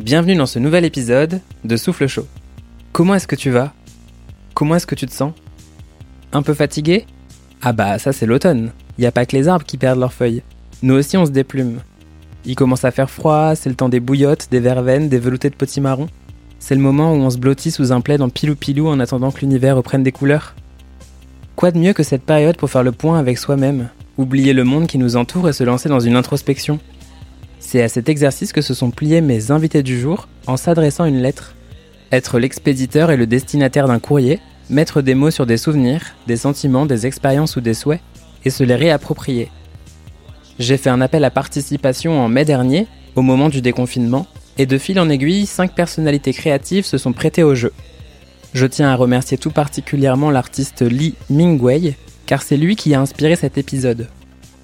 Bienvenue dans ce nouvel épisode de Souffle Chaud. Comment est-ce que tu vas? Comment est-ce que tu te sens? Un peu fatigué? Ah bah ça c'est l'automne. Il n'y a pas que les arbres qui perdent leurs feuilles. Nous aussi on se déplume. Il commence à faire froid, c'est le temps des bouillottes, des verveines, des veloutés de potimarron. C'est le moment où on se blottit sous un plaid en pilou-pilou en attendant que l'univers reprenne des couleurs. Quoi de mieux que cette période pour faire le point avec soi-même, oublier le monde qui nous entoure et se lancer dans une introspection C'est à cet exercice que se sont pliés mes invités du jour en s'adressant une lettre. Être l'expéditeur et le destinataire d'un courrier, mettre des mots sur des souvenirs, des sentiments, des expériences ou des souhaits, et se les réapproprier. J'ai fait un appel à participation en mai dernier, au moment du déconfinement, et de fil en aiguille, cinq personnalités créatives se sont prêtées au jeu. Je tiens à remercier tout particulièrement l'artiste Lee Mingwei, car c'est lui qui a inspiré cet épisode.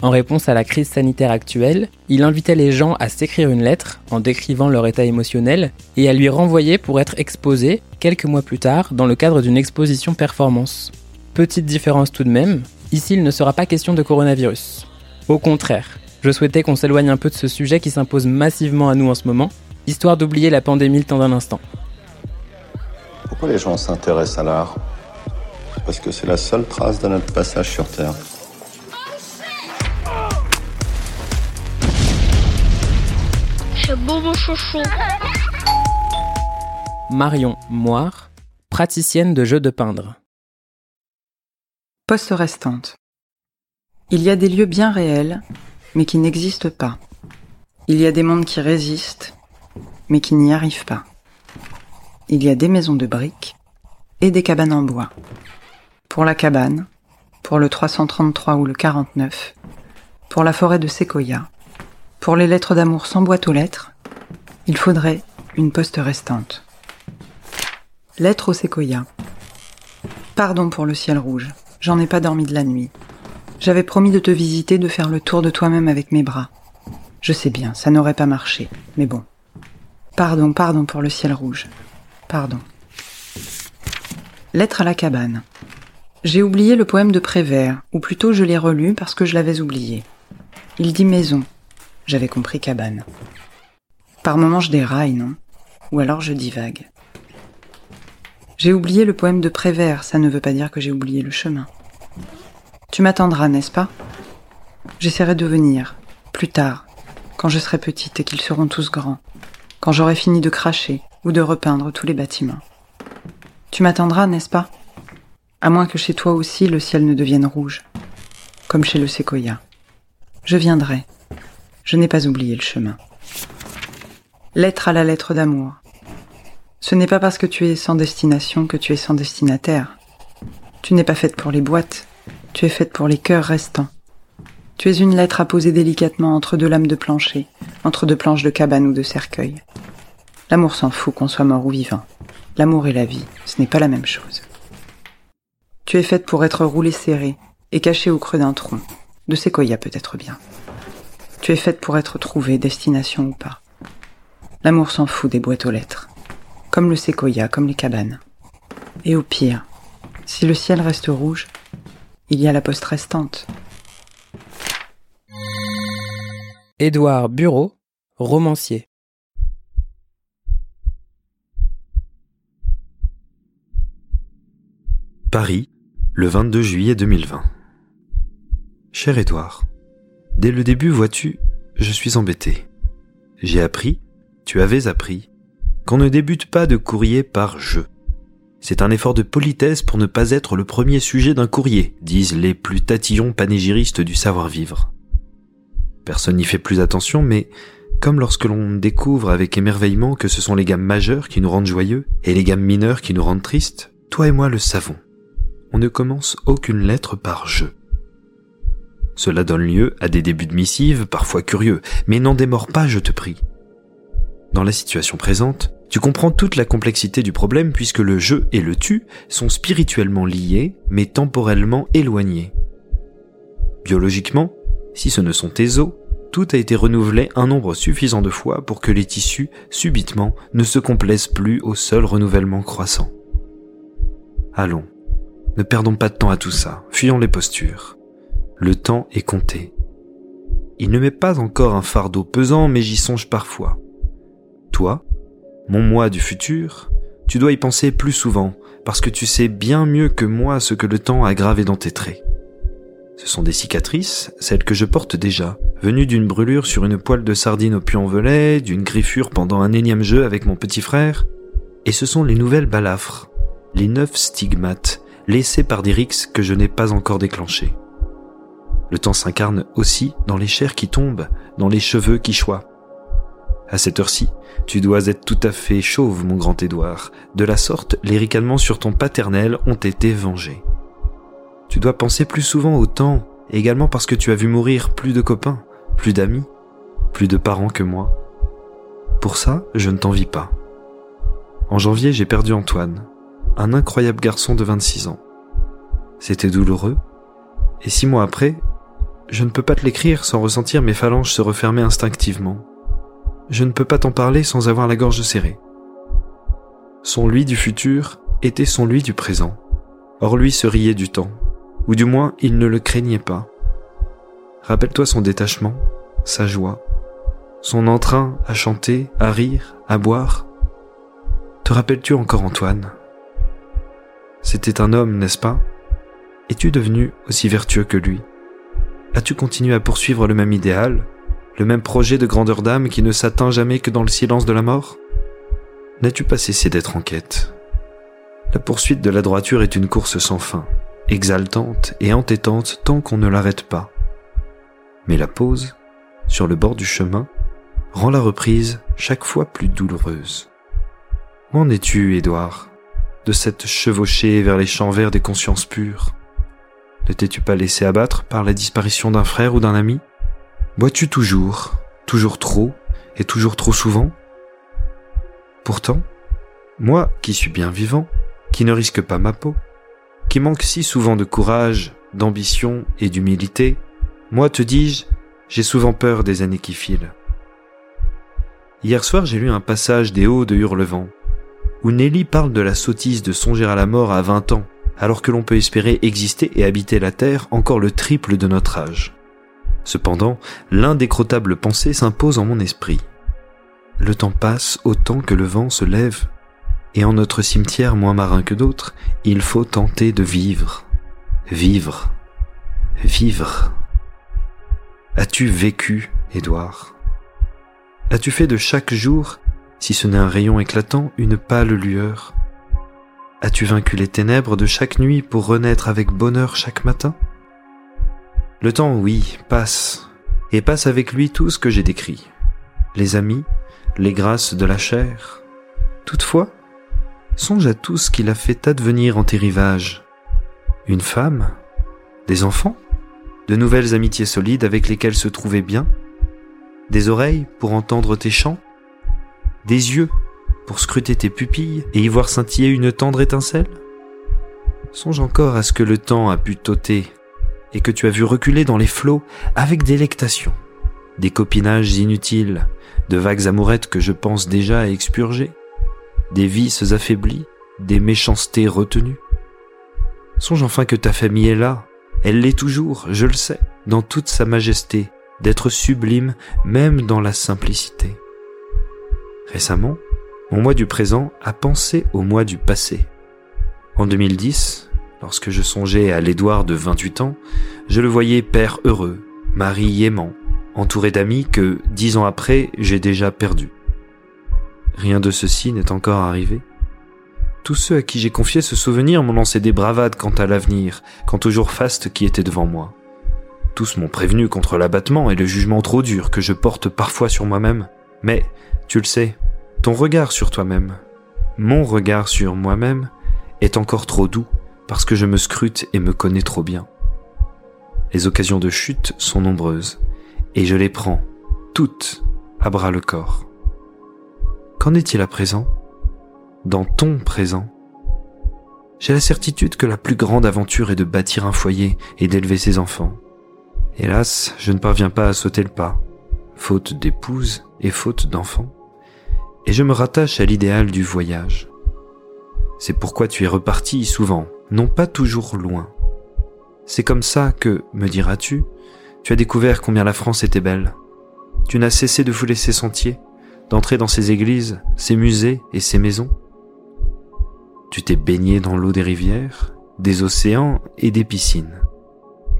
En réponse à la crise sanitaire actuelle, il invitait les gens à s'écrire une lettre en décrivant leur état émotionnel et à lui renvoyer pour être exposé, quelques mois plus tard, dans le cadre d'une exposition performance. Petite différence tout de même, ici il ne sera pas question de coronavirus. Au contraire, je souhaitais qu'on s'éloigne un peu de ce sujet qui s'impose massivement à nous en ce moment, histoire d'oublier la pandémie le temps d'un instant. Pourquoi les gens s'intéressent à l'art? Parce que c'est la seule trace de notre passage sur Terre. C'est beau mon chouchou. Marion Moire, praticienne de jeux de peindre. Poste restante. Il y a des lieux bien réels, mais qui n'existent pas. Il y a des mondes qui résistent, mais qui n'y arrivent pas. Il y a des maisons de briques et des cabanes en bois. Pour la cabane, pour le 333 ou le 49, pour la forêt de séquoia, pour les lettres d'amour sans boîte aux lettres, il faudrait une poste restante. Lettre au séquoia. Pardon pour le ciel rouge, j'en ai pas dormi de la nuit. J'avais promis de te visiter, de faire le tour de toi-même avec mes bras. Je sais bien, ça n'aurait pas marché, mais bon. Pardon, pardon pour le ciel rouge. Pardon. Lettre à la cabane. J'ai oublié le poème de Prévert, ou plutôt je l'ai relu parce que je l'avais oublié. Il dit maison. J'avais compris cabane. Par moments je déraille, non? Ou alors je divague. J'ai oublié le poème de Prévert, ça ne veut pas dire que j'ai oublié le chemin. Tu m'attendras, n'est-ce pas? J'essaierai de venir, plus tard, quand je serai petite et qu'ils seront tous grands, quand j'aurai fini de cracher ou de repeindre tous les bâtiments. Tu m'attendras, n'est-ce pas? À moins que chez toi aussi le ciel ne devienne rouge, comme chez le séquoia. Je viendrai. Je n'ai pas oublié le chemin. Lettre à la lettre d'amour. Ce n'est pas parce que tu es sans destination que tu es sans destinataire. Tu n'es pas faite pour les boîtes, tu es faite pour les cœurs restants. Tu es une lettre à poser délicatement entre deux lames de plancher, entre deux planches de cabane ou de cercueil. L'amour s'en fout qu'on soit mort ou vivant. L'amour et la vie, ce n'est pas la même chose. Tu es faite pour être roulée serrée et cachée au creux d'un tronc, de séquoia peut-être bien. Tu es faite pour être trouvée, destination ou pas. L'amour s'en fout des boîtes aux lettres, comme le séquoia, comme les cabanes. Et au pire, si le ciel reste rouge, il y a la poste restante. Édouard Bureau, romancier. Paris, le 22 juillet 2020. Cher Édouard, dès le début, vois-tu, je suis embêté. J'ai appris, tu avais appris, qu'on ne débute pas de courrier par je. C'est un effort de politesse pour ne pas être le premier sujet d'un courrier, disent les plus tatillons panégyristes du savoir-vivre. Personne n'y fait plus attention, mais comme lorsque l'on découvre avec émerveillement que ce sont les gammes majeures qui nous rendent joyeux et les gammes mineures qui nous rendent tristes, toi et moi le savons. On ne commence aucune lettre par je. Cela donne lieu à des débuts de missives parfois curieux, mais n'en démords pas, je te prie. Dans la situation présente, tu comprends toute la complexité du problème puisque le je et le tu sont spirituellement liés, mais temporellement éloignés. Biologiquement, si ce ne sont tes os, tout a été renouvelé un nombre suffisant de fois pour que les tissus, subitement, ne se complaisent plus au seul renouvellement croissant. Allons, ne perdons pas de temps à tout ça, fuyons les postures. Le temps est compté. Il ne m'est pas encore un fardeau pesant, mais j'y songe parfois. Toi, mon moi du futur, tu dois y penser plus souvent, parce que tu sais bien mieux que moi ce que le temps a gravé dans tes traits. Ce sont des cicatrices, celles que je porte déjà, venues d'une brûlure sur une poêle de sardines au puy-en-velay, d'une griffure pendant un énième jeu avec mon petit frère, et ce sont les nouvelles balafres, les neuf stigmates, laissés par des rixes que je n'ai pas encore déclenchés. Le temps s'incarne aussi dans les chairs qui tombent, dans les cheveux qui choient. À cette heure-ci, tu dois être tout à fait chauve, mon grand Édouard. De la sorte, les ricanements sur ton paternel ont été vengés. Tu dois penser plus souvent au temps, également parce que tu as vu mourir plus de copains, plus d'amis, plus de parents que moi. Pour ça, je ne t'envie pas. En janvier, j'ai perdu Antoine, un incroyable garçon de 26 ans. C'était douloureux, et six mois après, je ne peux pas te l'écrire sans ressentir mes phalanges se refermer instinctivement. Je ne peux pas t'en parler sans avoir la gorge serrée. Son lui du futur était son lui du présent. Or lui se riait du temps, ou du moins il ne le craignait pas. Rappelle-toi son détachement, sa joie, son entrain à chanter, à rire, à boire. Te rappelles-tu encore Antoine? C'était un homme, n'est-ce pas? Es-tu devenu aussi vertueux que lui? As-tu continué à poursuivre le même idéal, le même projet de grandeur d'âme qui ne s'atteint jamais que dans le silence de la mort? N'as-tu pas cessé d'être en quête? La poursuite de la droiture est une course sans fin, exaltante et entêtante tant qu'on ne l'arrête pas. Mais la pause, sur le bord du chemin, rend la reprise chaque fois plus douloureuse. Où en es-tu, Édouard, de cette chevauchée vers les champs verts des consciences pures? Ne t'es-tu pas laissé abattre par la disparition d'un frère ou d'un ami? Bois-tu toujours, toujours trop, et toujours trop souvent? Pourtant, moi qui suis bien vivant, qui ne risque pas ma peau, qui manque si souvent de courage, d'ambition et d'humilité, moi te dis-je, j'ai souvent peur des années qui filent. Hier soir j'ai lu un passage des Hauts de Hurlevent, où Nelly parle de la sottise de songer à la mort à 20 ans, alors que l'on peut espérer exister et habiter la Terre encore le triple de notre âge. Cependant, l'indécrottable pensée s'impose en mon esprit. Le temps passe autant que le vent se lève, et en notre cimetière moins marin que d'autres, il faut tenter de vivre. Vivre. Vivre. As-tu vécu, Édouard? As-tu fait de chaque jour, si ce n'est un rayon éclatant, une pâle lueur? As-tu vaincu les ténèbres de chaque nuit pour renaître avec bonheur chaque matin? Le temps, oui, passe, et passe avec lui tout ce que j'ai décrit. Les amis, les grâces de la chair. Toutefois, songe à tout ce qu'il a fait advenir en tes rivages. Une femme, des enfants, de nouvelles amitiés solides avec lesquelles se trouver bien, des oreilles pour entendre tes chants, des yeux pour scruter tes pupilles et y voir scintiller une tendre étincelle? Songe encore à ce que le temps a pu t'ôter et que tu as vu reculer dans les flots avec délectation. Des copinages inutiles, de vagues amourettes que je pense déjà à expurger, des vices affaiblis, des méchancetés retenues. Songe enfin que ta famille est là, elle l'est toujours, je le sais, dans toute sa majesté, d'être sublime même dans la simplicité. Récemment, mon moi du présent a pensé au moi du passé. En 2010, Lorsque je songeais à l'Édouard de 28 ans, je le voyais père heureux, mari aimant, entouré d'amis que, dix ans après, j'ai déjà perdus. Rien de ceci n'est encore arrivé. Tous ceux à qui j'ai confié ce souvenir m'ont lancé des bravades quant à l'avenir, quant au jour faste qui était devant moi. Tous m'ont prévenu contre l'abattement et le jugement trop dur que je porte parfois sur moi-même. Mais, tu le sais, ton regard sur toi-même, mon regard sur moi-même, est encore trop doux parce que je me scrute et me connais trop bien. Les occasions de chute sont nombreuses, et je les prends, toutes, à bras le corps. Qu'en est-il à présent? Dans ton présent J'ai la certitude que la plus grande aventure est de bâtir un foyer et d'élever ses enfants. Hélas, je ne parviens pas à sauter le pas, faute d'épouse et faute d'enfants, et je me rattache à l'idéal du voyage. C'est pourquoi tu es reparti souvent, non pas toujours loin. C'est comme ça que, me diras-tu, tu as découvert combien la France était belle. Tu n'as cessé de fouler ses sentiers, d'entrer dans ces églises, ces musées et ces maisons Tu t'es baigné dans l'eau des rivières, des océans et des piscines.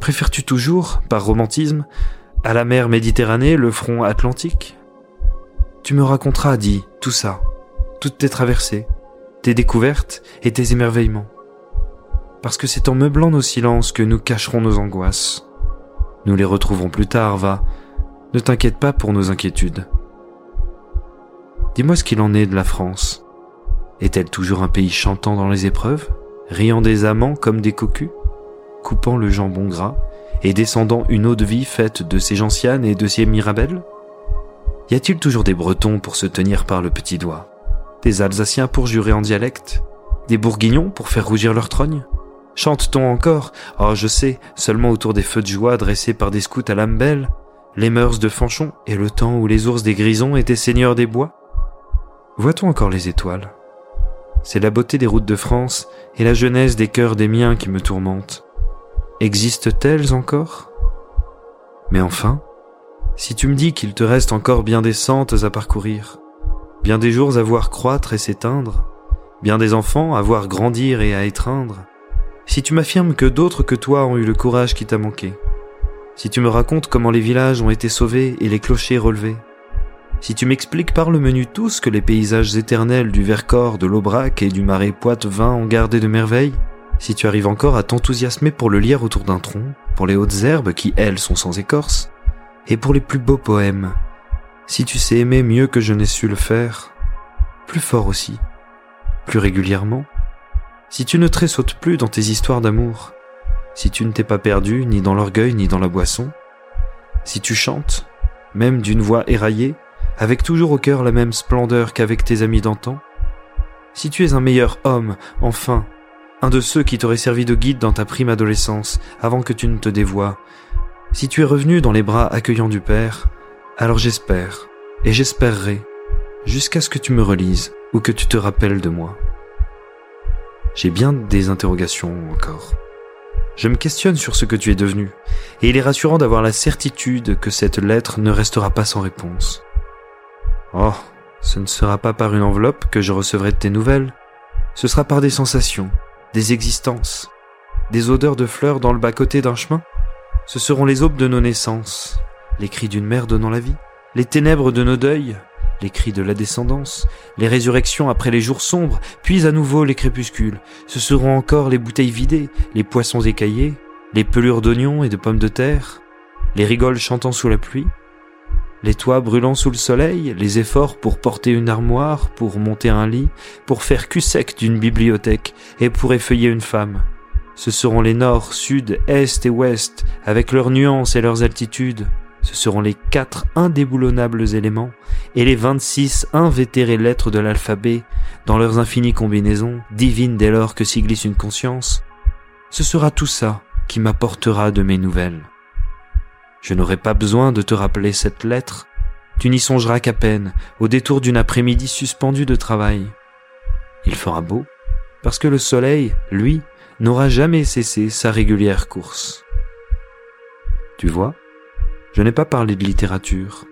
Préfères-tu toujours, par romantisme, à la mer Méditerranée le front atlantique? Tu me raconteras, dit, tout ça, toutes tes traversées, tes découvertes et tes émerveillements. Parce que c'est en meublant nos silences que nous cacherons nos angoisses. Nous les retrouverons plus tard, va. Ne t'inquiète pas pour nos inquiétudes. Dis-moi ce qu'il en est de la France. Est-elle toujours un pays chantant dans les épreuves, riant des amants comme des cocus, coupant le jambon gras et descendant une eau de vie faite de ses gentianes et de ses mirabelles? Y a-t-il toujours des Bretons pour se tenir par le petit doigt? Des Alsaciens pour jurer en dialecte? Des Bourguignons pour faire rougir leur trogne? Chante-t-on encore? Oh, je sais, seulement autour des feux de joie dressés par des scouts à l'âme belle, les mœurs de Fanchon et le temps où les ours des Grisons étaient seigneurs des bois? Voit-on encore les étoiles? C'est la beauté des routes de France et la jeunesse des cœurs des miens qui me tourmentent. Existent-elles encore? Mais enfin, si tu me dis qu'il te reste encore bien des sentes à parcourir, bien des jours à voir croître et s'éteindre, bien des enfants à voir grandir et à étreindre, si tu m'affirmes que d'autres que toi ont eu le courage qui t'a manqué, si tu me racontes comment les villages ont été sauvés et les clochers relevés, si tu m'expliques par le menu tous que les paysages éternels du Vercors, de l'Aubrac et du marais Poitevin ont gardé de merveilles, si tu arrives encore à t'enthousiasmer pour le lire autour d'un tronc, pour les hautes herbes qui, elles, sont sans écorce, et pour les plus beaux poèmes, si tu sais aimer mieux que je n'ai su le faire, plus fort aussi, plus régulièrement, si tu ne tressautes plus dans tes histoires d'amour, si tu ne t'es pas perdu ni dans l'orgueil ni dans la boisson, si tu chantes, même d'une voix éraillée, avec toujours au cœur la même splendeur qu'avec tes amis d'antan, si tu es un meilleur homme, enfin, un de ceux qui t'auraient servi de guide dans ta prime adolescence, avant que tu ne te dévoies, si tu es revenu dans les bras accueillants du Père, alors j'espère, et j'espérerai, jusqu'à ce que tu me relises ou que tu te rappelles de moi. J'ai bien des interrogations encore. Je me questionne sur ce que tu es devenu, et il est rassurant d'avoir la certitude que cette lettre ne restera pas sans réponse. Oh, ce ne sera pas par une enveloppe que je recevrai de tes nouvelles, ce sera par des sensations, des existences, des odeurs de fleurs dans le bas-côté d'un chemin. Ce seront les aubes de nos naissances, les cris d'une mère donnant la vie, les ténèbres de nos deuils, les cris de la descendance, les résurrections après les jours sombres, puis à nouveau les crépuscules. Ce seront encore les bouteilles vidées, les poissons écaillés, les pelures d'oignons et de pommes de terre, les rigoles chantant sous la pluie, les toits brûlant sous le soleil, les efforts pour porter une armoire, pour monter un lit, pour faire cul sec d'une bibliothèque et pour effeuiller une femme. Ce seront les nord, sud, est et ouest, avec leurs nuances et leurs altitudes. Ce seront les quatre indéboulonnables éléments et les vingt-six invétérées lettres de l'alphabet, dans leurs infinies combinaisons, divines dès lors que s'y glisse une conscience. Ce sera tout ça qui m'apportera de mes nouvelles. Je n'aurai pas besoin de te rappeler cette lettre, tu n'y songeras qu'à peine, au détour d'une après-midi suspendue de travail. Il fera beau, parce que le soleil, lui, n'aura jamais cessé sa régulière course. Tu vois, je n'ai pas parlé de littérature,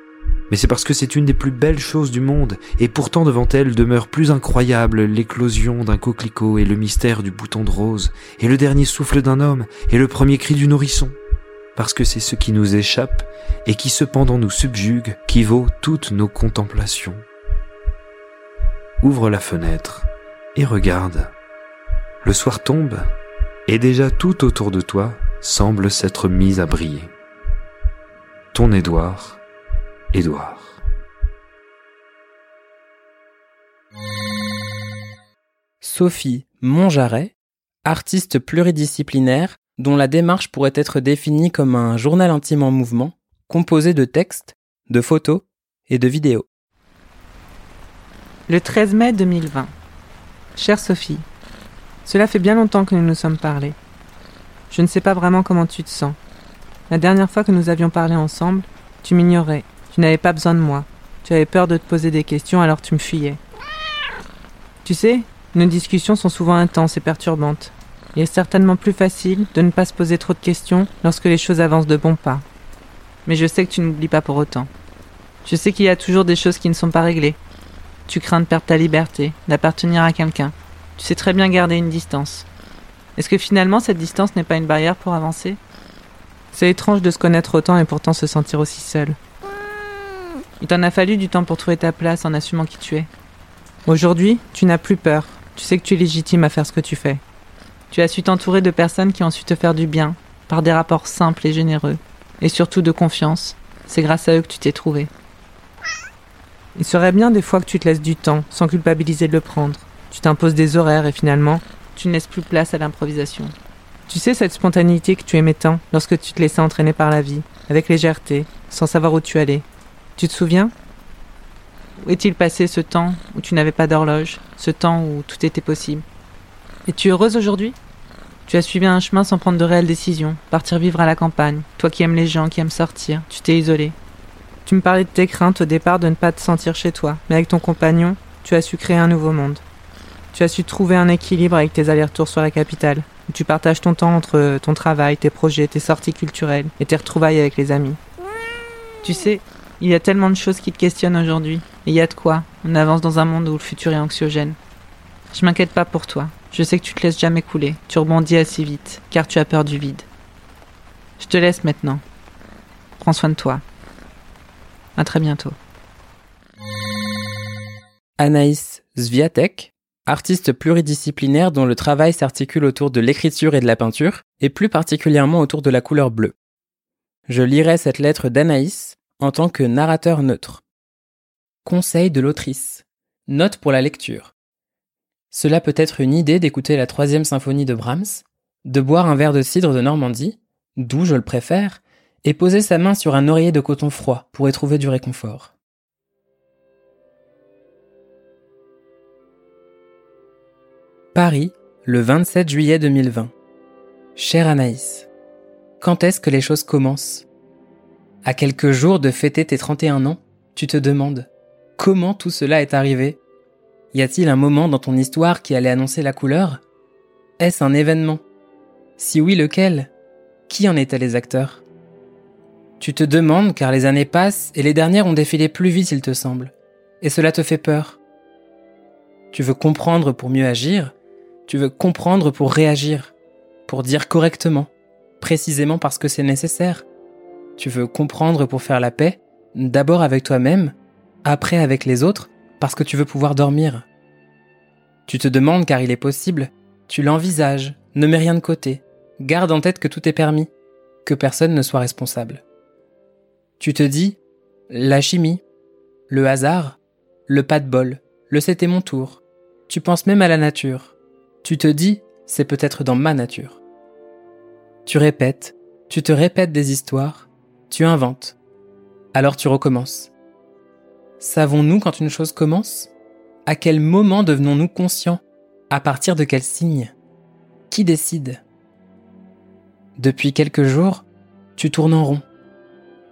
mais c'est parce que c'est une des plus belles choses du monde, et pourtant devant elle demeure plus incroyable l'éclosion d'un coquelicot et le mystère du bouton de rose, et le dernier souffle d'un homme, et le premier cri du nourrisson. Parce que c'est ce qui nous échappe, et qui cependant nous subjugue, qui vaut toutes nos contemplations. Ouvre la fenêtre, et regarde. Le soir tombe, et déjà tout autour de toi semble s'être mis à briller ton Édouard, Édouard. Sophie Monjaret, artiste pluridisciplinaire dont la démarche pourrait être définie comme un journal intime en mouvement, composé de textes, de photos et de vidéos. Le 13 mai 2020. Chère Sophie, cela fait bien longtemps que nous nous sommes parlé. Je ne sais pas vraiment comment tu te sens. La dernière fois que nous avions parlé ensemble, tu m'ignorais, tu n'avais pas besoin de moi, tu avais peur de te poser des questions alors tu me fuyais. Tu sais, nos discussions sont souvent intenses et perturbantes. Il est certainement plus facile de ne pas se poser trop de questions lorsque les choses avancent de bons pas. Mais je sais que tu n'oublies pas pour autant. Je sais qu'il y a toujours des choses qui ne sont pas réglées. Tu crains de perdre ta liberté, d'appartenir à quelqu'un. Tu sais très bien garder une distance. Est-ce que finalement cette distance n'est pas une barrière pour avancer? C'est étrange de se connaître autant et pourtant se sentir aussi seul. Il t'en a fallu du temps pour trouver ta place en assumant qui tu es. Aujourd'hui, tu n'as plus peur. Tu sais que tu es légitime à faire ce que tu fais. Tu as su t'entourer de personnes qui ont su te faire du bien, par des rapports simples et généreux, et surtout de confiance. C'est grâce à eux que tu t'es trouvé. Il serait bien des fois que tu te laisses du temps, sans culpabiliser de le prendre. Tu t'imposes des horaires et finalement, tu ne laisses plus place à l'improvisation. Tu sais cette spontanéité que tu aimais tant lorsque tu te laissais entraîner par la vie, avec légèreté, sans savoir où tu allais. Tu te souviens? Où est-il passé ce temps où tu n'avais pas d'horloge, ce temps où tout était possible? Es-tu heureuse aujourd'hui? Tu as suivi un chemin sans prendre de réelles décisions, partir vivre à la campagne, toi qui aimes les gens, qui aimes sortir, tu t'es isolé. Tu me parlais de tes craintes au départ de ne pas te sentir chez toi, mais avec ton compagnon, tu as su créer un nouveau monde. Tu as su trouver un équilibre avec tes allers-retours sur la capitale, tu partages ton temps entre ton travail, tes projets, tes sorties culturelles et tes retrouvailles avec les amis. Tu sais, il y a tellement de choses qui te questionnent aujourd'hui, et il y a de quoi. On avance dans un monde où le futur est anxiogène. Je m'inquiète pas pour toi. Je sais que tu te laisses jamais couler. Tu rebondis assez vite, car tu as peur du vide. Je te laisse maintenant. Prends soin de toi. À très bientôt. Anaïs Zviatek, artiste pluridisciplinaire dont le travail s'articule autour de l'écriture et de la peinture, et plus particulièrement autour de la couleur bleue. Je lirai cette lettre d'Anaïs en tant que narrateur neutre. Conseil de l'autrice. Note pour la lecture. Cela peut être une idée d'écouter la troisième symphonie de Brahms, de boire un verre de cidre de Normandie, d'où je le préfère, et poser sa main sur un oreiller de coton froid pour y trouver du réconfort. Paris, le 27 juillet 2020. Chère Anaïs, quand est-ce que les choses commencent? À quelques jours de fêter tes 31 ans, tu te demandes comment tout cela est arrivé? Y a-t-il un moment dans ton histoire qui allait annoncer la couleur? Est-ce un événement? Si oui, lequel? Qui en étaient les acteurs? Tu te demandes car les années passent et les dernières ont défilé plus vite, il te semble. Et cela te fait peur? Tu veux comprendre pour mieux agir, tu veux comprendre pour réagir, pour dire correctement, précisément parce que c'est nécessaire. Tu veux comprendre pour faire la paix, d'abord avec toi-même, après avec les autres, parce que tu veux pouvoir dormir. Tu te demandes car il est possible, tu l'envisages, ne mets rien de côté, garde en tête que tout est permis, que personne ne soit responsable. Tu te dis, la chimie, le hasard, le pas de bol, le c'était mon tour. Tu penses même à la nature. Tu te dis, c'est peut-être dans ma nature. Tu répètes, tu te répètes des histoires, tu inventes. Alors tu recommences. Savons-nous quand une chose commence? À quel moment devenons-nous conscients? À partir de quel signe? Qui décide? Depuis quelques jours, tu tournes en rond.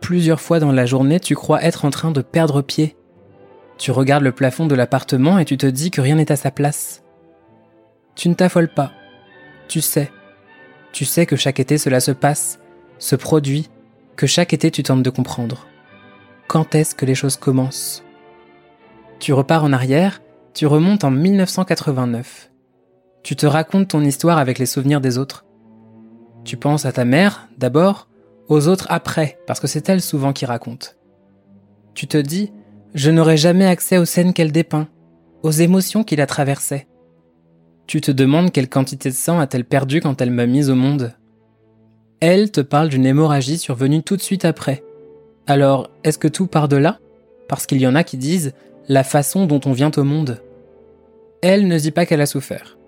Plusieurs fois dans la journée, tu crois être en train de perdre pied. Tu regardes le plafond de l'appartement et tu te dis que rien n'est à sa place. Tu ne t'affoles pas. Tu sais. Tu sais que chaque été cela se passe, se produit, que chaque été tu tentes de comprendre. Quand est-ce que les choses commencent? Tu repars en arrière, tu remontes en 1989. Tu te racontes ton histoire avec les souvenirs des autres. Tu penses à ta mère, d'abord, aux autres après, parce que c'est elle souvent qui raconte. Tu te dis, je n'aurai jamais accès aux scènes qu'elle dépeint, aux émotions qui la traversaient. Tu te demandes quelle quantité de sang a-t-elle perdu quand elle m'a mise au monde? Elle te parle d'une hémorragie survenue tout de suite après. Alors, est-ce que tout part de là? Parce qu'il y en a qui disent la façon dont on vient au monde. Elle ne dit pas qu'elle a souffert.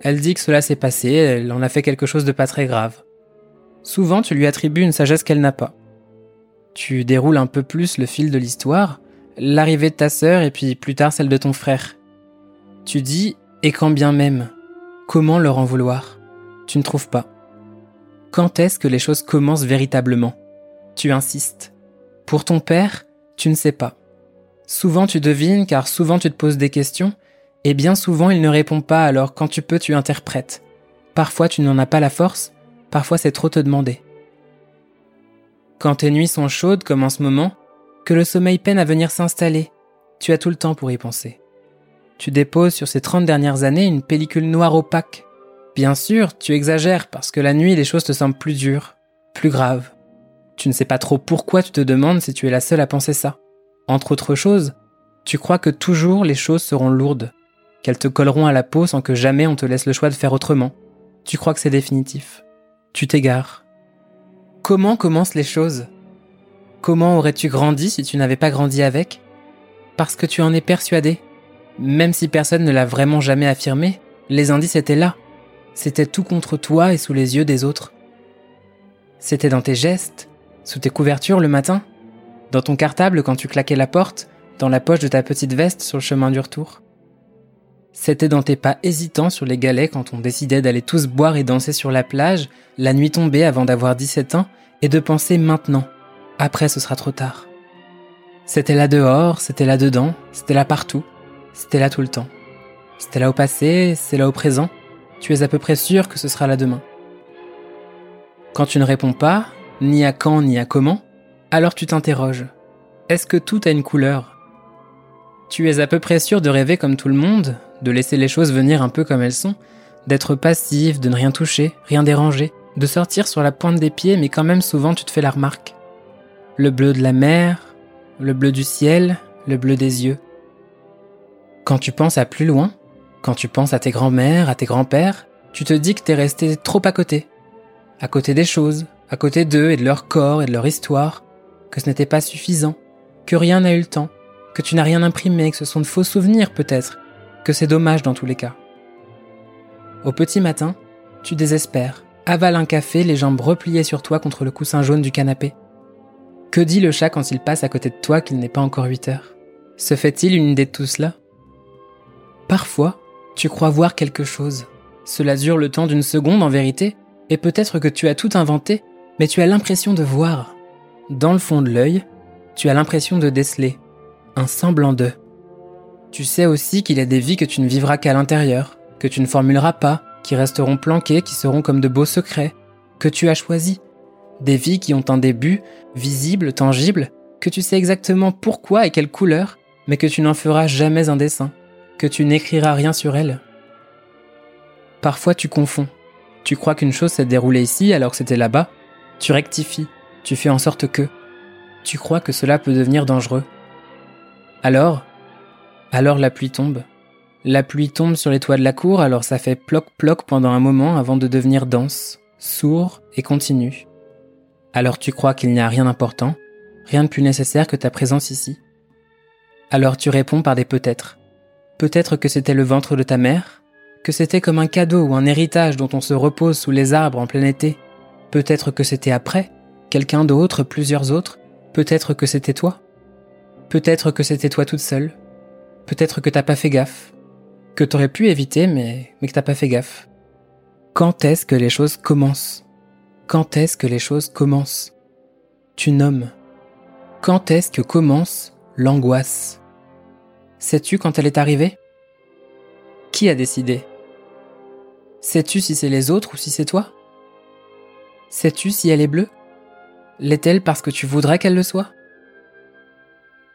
Elle dit que cela s'est passé, elle en a fait quelque chose de pas très grave. Souvent, tu lui attribues une sagesse qu'elle n'a pas. Tu déroules un peu plus le fil de l'histoire, l'arrivée de ta sœur et puis plus tard celle de ton frère. Tu dis, et quand bien même, comment leur en vouloir Tu ne trouves pas. Quand est-ce que les choses commencent véritablement? Tu insistes. Pour ton père, tu ne sais pas. Souvent tu devines car souvent tu te poses des questions, et bien souvent il ne répond pas alors quand tu peux tu interprètes. Parfois tu n'en as pas la force, parfois c'est trop te demander. Quand tes nuits sont chaudes comme en ce moment, que le sommeil peine à venir s'installer, tu as tout le temps pour y penser. Tu déposes sur ces 30 dernières années une pellicule noire opaque. Bien sûr, tu exagères parce que la nuit les choses te semblent plus dures, plus graves. Tu ne sais pas trop pourquoi tu te demandes si tu es la seule à penser ça. Entre autres choses, tu crois que toujours les choses seront lourdes, qu'elles te colleront à la peau sans que jamais on te laisse le choix de faire autrement. Tu crois que c'est définitif. Tu t'égares. Comment commencent les choses? Comment aurais-tu grandi si tu n'avais pas grandi avec? Parce que tu en es persuadé. Même si personne ne l'a vraiment jamais affirmé, les indices étaient là. C'était tout contre toi et sous les yeux des autres. C'était dans tes gestes, sous tes couvertures le matin, dans ton cartable quand tu claquais la porte, dans la poche de ta petite veste sur le chemin du retour. C'était dans tes pas hésitants sur les galets quand on décidait d'aller tous boire et danser sur la plage, la nuit tombée avant d'avoir 17 ans, et de penser maintenant, après, ce sera trop tard. C'était là dehors, c'était là dedans, c'était là partout, c'était là tout le temps. C'était là au passé, c'est là au présent. Tu es à peu près sûr que ce sera là demain. Quand tu ne réponds pas, ni à quand ni à comment, alors tu t'interroges. Est-ce que tout a une couleur? Tu es à peu près sûr de rêver comme tout le monde, de laisser les choses venir un peu comme elles sont, d'être passif, de ne rien toucher, rien déranger, de sortir sur la pointe des pieds, mais quand même souvent tu te fais la remarque le bleu de la mer, le bleu du ciel, le bleu des yeux. Quand tu penses à plus loin, quand tu penses à tes grands-mères, à tes grands-pères, tu te dis que t'es resté trop à côté. À côté des choses, à côté d'eux et de leur corps et de leur histoire, que ce n'était pas suffisant, que rien n'a eu le temps, que tu n'as rien imprimé, que ce sont de faux souvenirs peut-être, que c'est dommage dans tous les cas. Au petit matin, tu désespères, avales un café, les jambes repliées sur toi contre le coussin jaune du canapé. Que dit le chat quand il passe à côté de toi qu'il n'est pas encore 8 heures? Se fait-il une idée de tout cela? Parfois, tu crois voir quelque chose. Cela dure le temps d'une seconde en vérité, et peut-être que tu as tout inventé, mais tu as l'impression de voir. Dans le fond de l'œil, tu as l'impression de déceler un semblant d'eux. Tu sais aussi qu'il y a des vies que tu ne vivras qu'à l'intérieur, que tu ne formuleras pas, qui resteront planquées, qui seront comme de beaux secrets, que tu as choisis, des vies qui ont un début, visible, tangible, que tu sais exactement pourquoi et quelle couleur, mais que tu n'en feras jamais un dessin, que tu n'écriras rien sur elles. Parfois tu confonds. Tu crois qu'une chose s'est déroulée ici alors que c'était là-bas. Tu rectifies. Tu fais en sorte que. Tu crois que cela peut devenir dangereux. Alors, alors la pluie tombe. La pluie tombe sur les toits de la cour, alors ça fait ploc-ploc pendant un moment avant de devenir dense, sourd et continu. Alors tu crois qu'il n'y a rien d'important, rien de plus nécessaire que ta présence ici. Alors tu réponds par des peut-être. Peut-être que c'était le ventre de ta mère, que c'était comme un cadeau ou un héritage dont on se repose sous les arbres en plein été. Peut-être que c'était après, quelqu'un d'autre, plusieurs autres, peut-être que c'était toi. Peut-être que c'était toi toute seule. Peut-être que t'as pas fait gaffe. Que t'aurais pu éviter, mais, mais que t'as pas fait gaffe. Quand est-ce que les choses commencent? Quand est-ce que les choses commencent? Tu nommes. Quand est-ce que commence l'angoisse? Sais-tu quand elle est arrivée? Qui a décidé? Sais-tu si c'est les autres ou si c'est toi? Sais-tu si elle est bleue? L'est-elle parce que tu voudrais qu'elle le soit?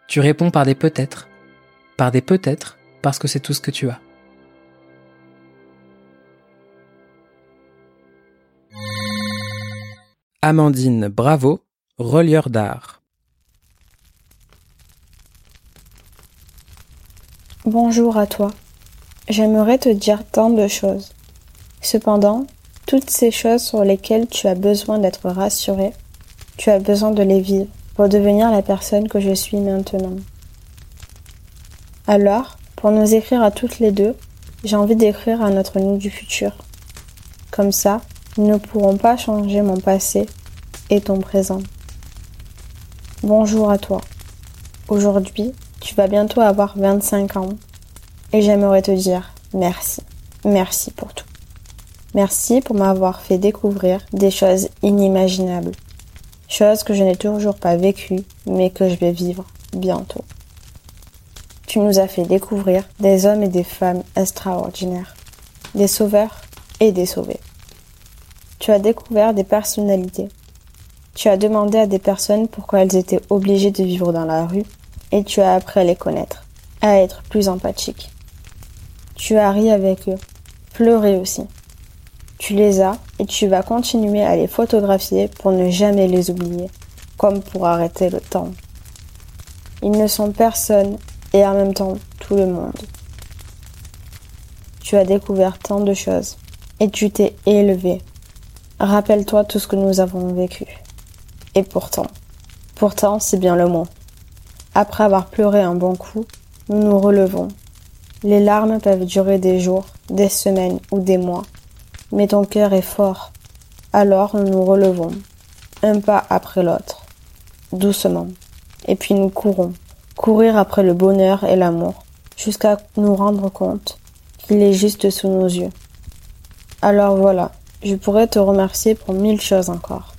Tu réponds par des peut-être. Par des peut-être parce que c'est tout ce que tu as. Amandine Bravo, relieur d'art. Bonjour à toi. J'aimerais te dire tant de choses. Cependant, toutes ces choses sur lesquelles tu as besoin d'être rassuré, tu as besoin de les vivre pour devenir la personne que je suis maintenant. Alors, pour nous écrire à toutes les deux, j'ai envie d'écrire à notre nous du futur. Comme ça, ils ne pourront pas changer mon passé et ton présent. Bonjour à toi. Aujourd'hui, tu vas bientôt avoir 25 ans et j'aimerais te dire merci. Merci pour tout. Merci pour m'avoir fait découvrir des choses inimaginables. Choses que je n'ai toujours pas vécues mais que je vais vivre bientôt. Tu nous as fait découvrir des hommes et des femmes extraordinaires, des sauveurs et des sauvés. Tu as découvert des personnalités, Tu as demandé à des personnes pourquoi elles étaient obligées de vivre dans la rue et tu as appris à les connaître, à être plus empathique. Tu as ri avec eux, pleuré aussi. Tu les as et tu vas continuer à les photographier pour ne jamais les oublier, comme pour arrêter le temps. Ils ne sont personne et en même temps tout le monde. Tu as découvert tant de choses et tu t'es élevé. Rappelle-toi tout ce que nous avons vécu. Et pourtant, pourtant c'est bien le mot. Après avoir pleuré un bon coup, nous nous relevons. Les larmes peuvent durer des jours, des semaines ou des mois, mais ton cœur est fort. Alors nous nous relevons, un pas après l'autre, doucement, et puis nous courons, courir après le bonheur et l'amour, jusqu'à nous rendre compte qu'il est juste sous nos yeux. Alors voilà, je pourrais te remercier pour mille choses encore.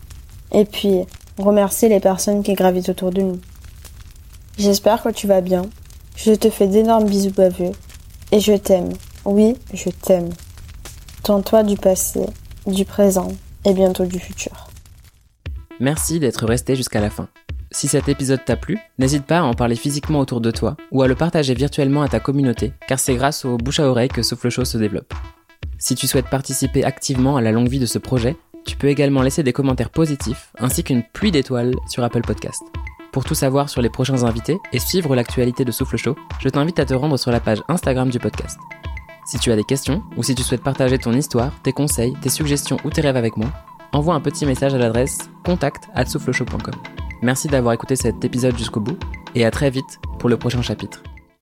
Et puis, remercier les personnes qui gravitent autour de nous. J'espère que tu vas bien. Je te fais d'énormes bisous baveux. Et je t'aime. Oui, je t'aime. Ton toi du passé, du présent et bientôt du futur. Merci d'être resté jusqu'à la fin. Si cet épisode t'a plu, n'hésite pas à en parler physiquement autour de toi ou à le partager virtuellement à ta communauté, car c'est grâce au bouche à oreille que Souffle Chaud se développe. Si tu souhaites participer activement à la longue vie de ce projet, tu peux également laisser des commentaires positifs ainsi qu'une pluie d'étoiles sur Apple Podcast. Pour tout savoir sur les prochains invités et suivre l'actualité de Souffle Chaud, je t'invite à te rendre sur la page Instagram du podcast. Si tu as des questions ou si tu souhaites partager ton histoire, tes conseils, tes suggestions ou tes rêves avec moi, envoie un petit message à l'adresse contact@soufflechaud.com. Merci d'avoir écouté cet épisode jusqu'au bout et à très vite pour le prochain chapitre.